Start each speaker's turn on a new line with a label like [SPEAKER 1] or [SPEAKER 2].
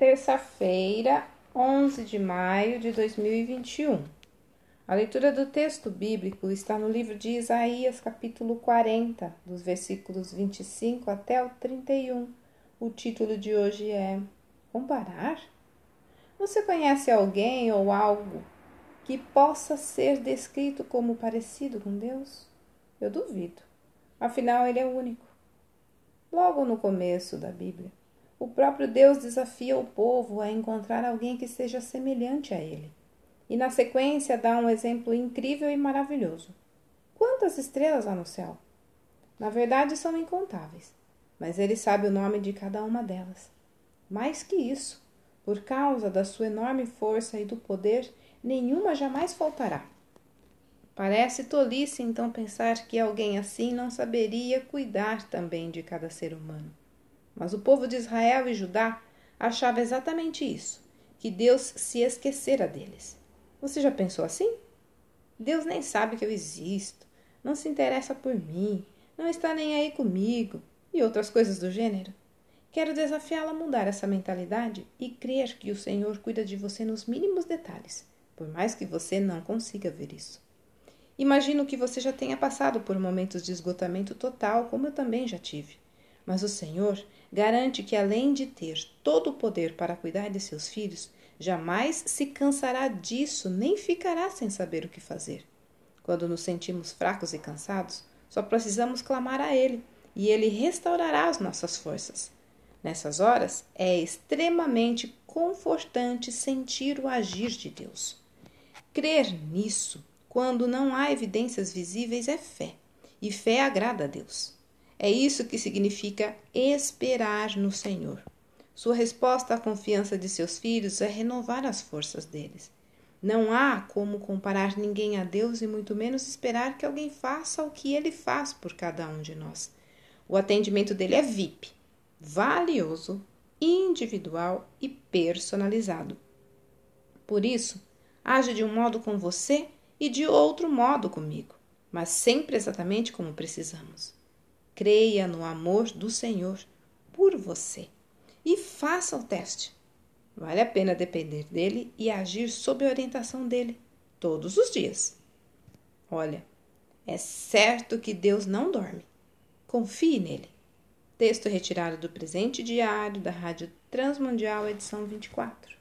[SPEAKER 1] terça-feira, 11 de maio de 2021. A leitura do texto bíblico está no livro de Isaías, capítulo 40, dos versículos 25 até o 31. O título de hoje é Comparar? Você conhece alguém ou algo que possa ser descrito como parecido com Deus? Eu duvido. Afinal, ele é único. Logo no começo da Bíblia, o próprio Deus desafia o povo a encontrar alguém que seja semelhante a ele. E na sequência dá um exemplo incrível e maravilhoso. Quantas estrelas há no céu? Na verdade, são incontáveis, mas ele sabe o nome de cada uma delas. Mais que isso, por causa da sua enorme força e do poder, nenhuma jamais faltará. Parece tolice então pensar que alguém assim não saberia cuidar também de cada ser humano. Mas o povo de Israel e Judá achava exatamente isso, que Deus se esquecera deles. Você já pensou assim? Deus nem sabe que eu existo, não se interessa por mim, não está nem aí comigo e outras coisas do gênero. Quero desafiá-la a mudar essa mentalidade e crer que o Senhor cuida de você nos mínimos detalhes, por mais que você não consiga ver isso. Imagino que você já tenha passado por momentos de esgotamento total, como eu também já tive. Mas o Senhor garante que, além de ter todo o poder para cuidar de seus filhos, jamais se cansará disso nem ficará sem saber o que fazer. Quando nos sentimos fracos e cansados, só precisamos clamar a Ele e Ele restaurará as nossas forças. Nessas horas, é extremamente confortante sentir o agir de Deus. Crer nisso, quando não há evidências visíveis, é fé, e fé agrada a Deus. É isso que significa esperar no Senhor. Sua resposta à confiança de seus filhos é renovar as forças deles. Não há como comparar ninguém a Deus e muito menos esperar que alguém faça o que ele faz por cada um de nós. O atendimento dele é VIP, valioso, individual e personalizado. Por isso, age de um modo com você e de outro modo comigo, mas sempre exatamente como precisamos. Creia no amor do Senhor por você e faça o teste. Vale a pena depender dele e agir sob a orientação dele todos os dias. Olha, é certo que Deus não dorme. Confie nele. Texto retirado do presente diário da Rádio Transmundial, edição 24.